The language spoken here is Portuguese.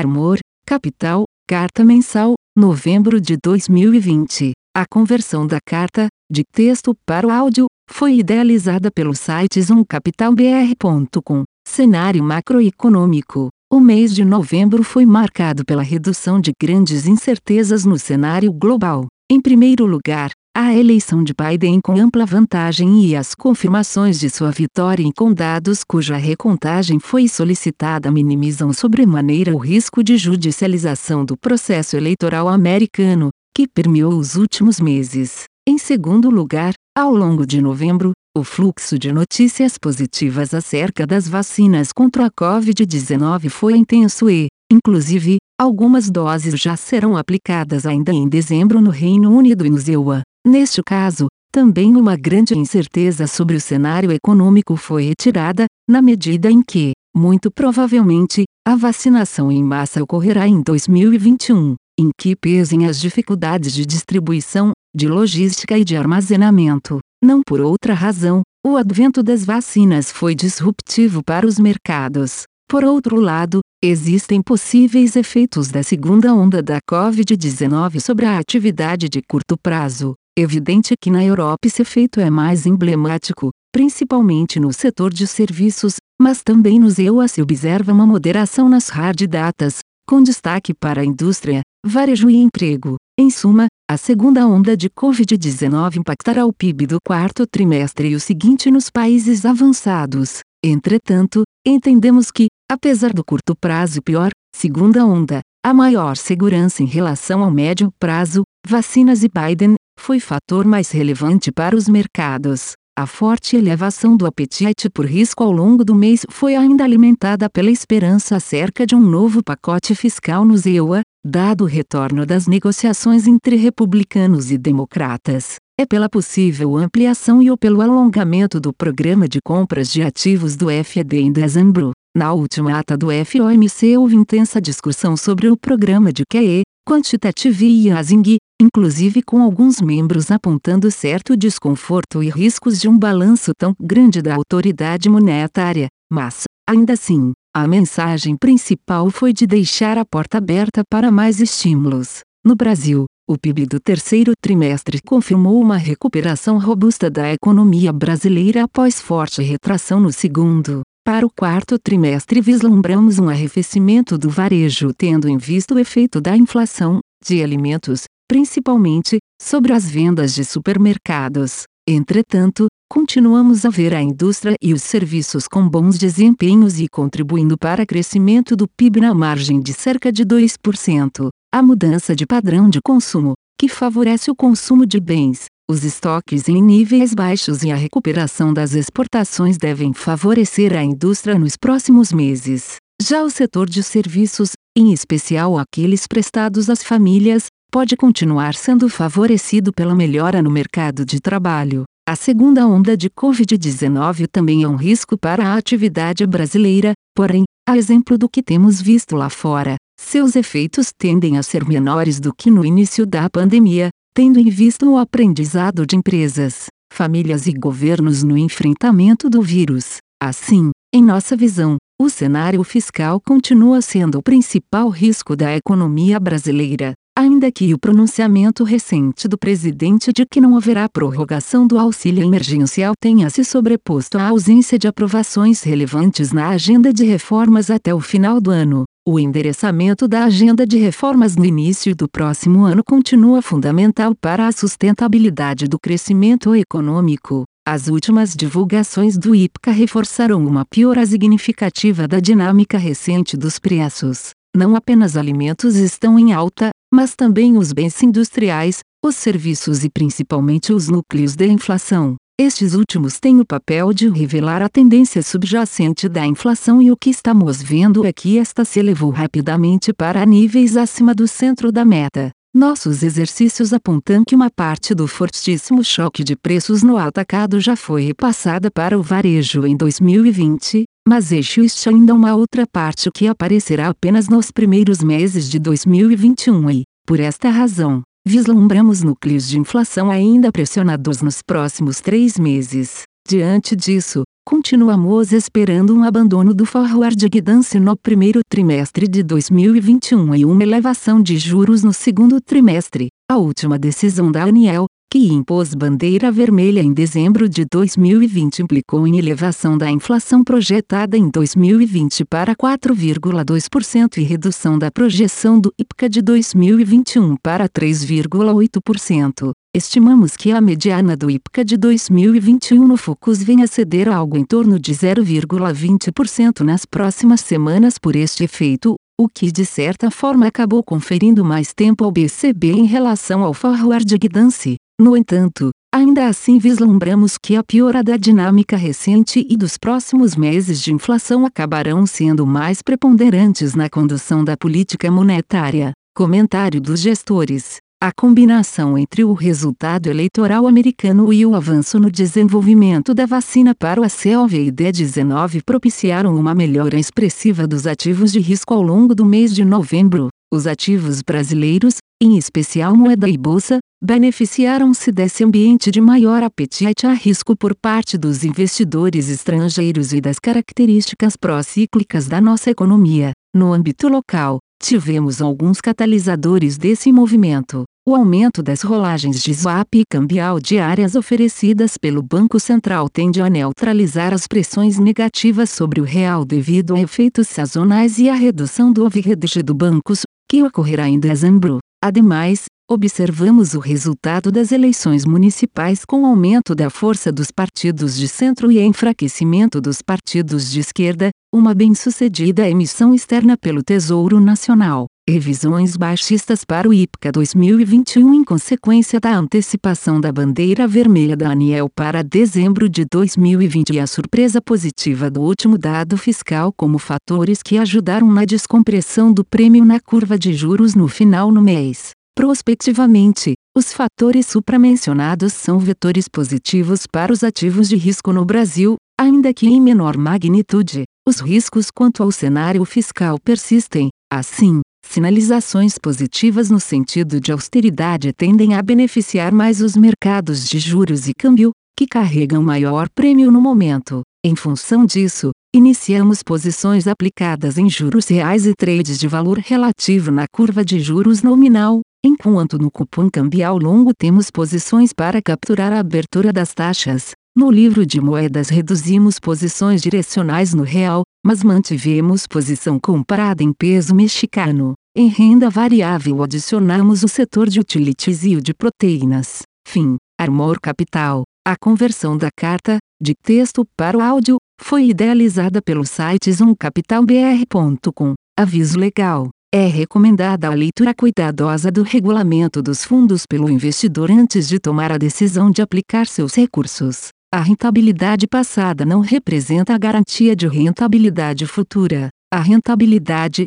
Armor, Capital, Carta Mensal, novembro de 2020. A conversão da carta, de texto para o áudio, foi idealizada pelo site zoomcapitalbr.com. Cenário macroeconômico. O mês de novembro foi marcado pela redução de grandes incertezas no cenário global. Em primeiro lugar, a eleição de Biden com ampla vantagem e as confirmações de sua vitória em condados cuja recontagem foi solicitada minimizam sobremaneira o risco de judicialização do processo eleitoral americano, que permeou os últimos meses. Em segundo lugar, ao longo de novembro, o fluxo de notícias positivas acerca das vacinas contra a Covid-19 foi intenso e, inclusive, algumas doses já serão aplicadas ainda em dezembro no Reino Unido e no ZEUA. Neste caso, também uma grande incerteza sobre o cenário econômico foi retirada, na medida em que, muito provavelmente, a vacinação em massa ocorrerá em 2021, em que pesem as dificuldades de distribuição, de logística e de armazenamento. Não por outra razão, o advento das vacinas foi disruptivo para os mercados. Por outro lado, existem possíveis efeitos da segunda onda da Covid-19 sobre a atividade de curto prazo. Evidente que na Europa esse efeito é mais emblemático, principalmente no setor de serviços, mas também nos EUA se observa uma moderação nas hard datas, com destaque para a indústria, varejo e emprego. Em suma, a segunda onda de Covid-19 impactará o PIB do quarto trimestre e o seguinte nos países avançados. Entretanto, entendemos que, apesar do curto prazo pior, segunda onda, a maior segurança em relação ao médio prazo, vacinas e Biden, foi fator mais relevante para os mercados. A forte elevação do apetite por risco ao longo do mês foi ainda alimentada pela esperança acerca de um novo pacote fiscal no EUA, dado o retorno das negociações entre republicanos e democratas. É pela possível ampliação e ou pelo alongamento do programa de compras de ativos do FED em dezembro. Na última ata do FOMC houve intensa discussão sobre o programa de QE, Quantitative Easing, inclusive com alguns membros apontando certo desconforto e riscos de um balanço tão grande da autoridade monetária, mas, ainda assim, a mensagem principal foi de deixar a porta aberta para mais estímulos. No Brasil, o PIB do terceiro trimestre confirmou uma recuperação robusta da economia brasileira após forte retração no segundo. Para o quarto trimestre vislumbramos um arrefecimento do varejo tendo em vista o efeito da inflação, de alimentos, principalmente, sobre as vendas de supermercados. Entretanto, continuamos a ver a indústria e os serviços com bons desempenhos e contribuindo para crescimento do PIB na margem de cerca de 2%. A mudança de padrão de consumo, que favorece o consumo de bens, os estoques em níveis baixos e a recuperação das exportações devem favorecer a indústria nos próximos meses. Já o setor de serviços, em especial aqueles prestados às famílias, pode continuar sendo favorecido pela melhora no mercado de trabalho. A segunda onda de Covid-19 também é um risco para a atividade brasileira, porém, a exemplo do que temos visto lá fora, seus efeitos tendem a ser menores do que no início da pandemia, tendo em vista o aprendizado de empresas, famílias e governos no enfrentamento do vírus. Assim, em nossa visão, o cenário fiscal continua sendo o principal risco da economia brasileira ainda que o pronunciamento recente do presidente de que não haverá prorrogação do auxílio emergencial tenha se sobreposto à ausência de aprovações relevantes na agenda de reformas até o final do ano. O endereçamento da agenda de reformas no início do próximo ano continua fundamental para a sustentabilidade do crescimento econômico. As últimas divulgações do IPCA reforçaram uma piora significativa da dinâmica recente dos preços. Não apenas alimentos estão em alta, mas também os bens industriais, os serviços e principalmente os núcleos de inflação. Estes últimos têm o papel de revelar a tendência subjacente da inflação e o que estamos vendo é que esta se elevou rapidamente para níveis acima do centro da meta. Nossos exercícios apontam que uma parte do fortíssimo choque de preços no atacado já foi repassada para o varejo em 2020, mas existe ainda uma outra parte que aparecerá apenas nos primeiros meses de 2021 e, por esta razão, vislumbramos núcleos de inflação ainda pressionados nos próximos três meses. Diante disso, Continuamos esperando um abandono do forward guidance no primeiro trimestre de 2021 e uma elevação de juros no segundo trimestre. A última decisão da Aniel, que impôs bandeira vermelha em dezembro de 2020 implicou em elevação da inflação projetada em 2020 para 4,2% e redução da projeção do IPCA de 2021 para 3,8%. Estimamos que a mediana do IPCA de 2021 no Focus venha a ceder algo em torno de 0,20% nas próximas semanas por este efeito, o que de certa forma acabou conferindo mais tempo ao BCB em relação ao forward guidance. No entanto, ainda assim vislumbramos que a piora da dinâmica recente e dos próximos meses de inflação acabarão sendo mais preponderantes na condução da política monetária. Comentário dos gestores. A combinação entre o resultado eleitoral americano e o avanço no desenvolvimento da vacina para o COVID-19 propiciaram uma melhora expressiva dos ativos de risco ao longo do mês de novembro. Os ativos brasileiros, em especial moeda e bolsa, beneficiaram-se desse ambiente de maior apetite a risco por parte dos investidores estrangeiros e das características pró-cíclicas da nossa economia. No âmbito local, tivemos alguns catalisadores desse movimento. O aumento das rolagens de swap e cambial diárias oferecidas pelo Banco Central tende a neutralizar as pressões negativas sobre o real devido a efeitos sazonais e a redução do overhead do bancos, que ocorrerá em dezembro. Ademais, observamos o resultado das eleições municipais com aumento da força dos partidos de centro e enfraquecimento dos partidos de esquerda, uma bem-sucedida emissão externa pelo Tesouro Nacional, revisões baixistas para o IPCA 2021 em consequência da antecipação da bandeira vermelha da ANIEL para dezembro de 2020 e a surpresa positiva do último dado fiscal como fatores que ajudaram na descompressão do prêmio na curva de juros no final no mês. Prospectivamente, os fatores supramencionados são vetores positivos para os ativos de risco no Brasil, ainda que em menor magnitude. Os riscos quanto ao cenário fiscal persistem, assim, sinalizações positivas no sentido de austeridade tendem a beneficiar mais os mercados de juros e câmbio, que carregam maior prêmio no momento. Em função disso, iniciamos posições aplicadas em juros reais e trades de valor relativo na curva de juros nominal, enquanto no cupom cambial longo temos posições para capturar a abertura das taxas. No livro de moedas reduzimos posições direcionais no real, mas mantivemos posição comprada em peso mexicano. Em renda variável adicionamos o setor de utilities e o de proteínas. Fim. Armor Capital. A conversão da carta, de texto para o áudio, foi idealizada pelo site zoomcapitalbr.com. Aviso legal. É recomendada a leitura cuidadosa do regulamento dos fundos pelo investidor antes de tomar a decisão de aplicar seus recursos. A rentabilidade passada não representa a garantia de rentabilidade futura. A rentabilidade,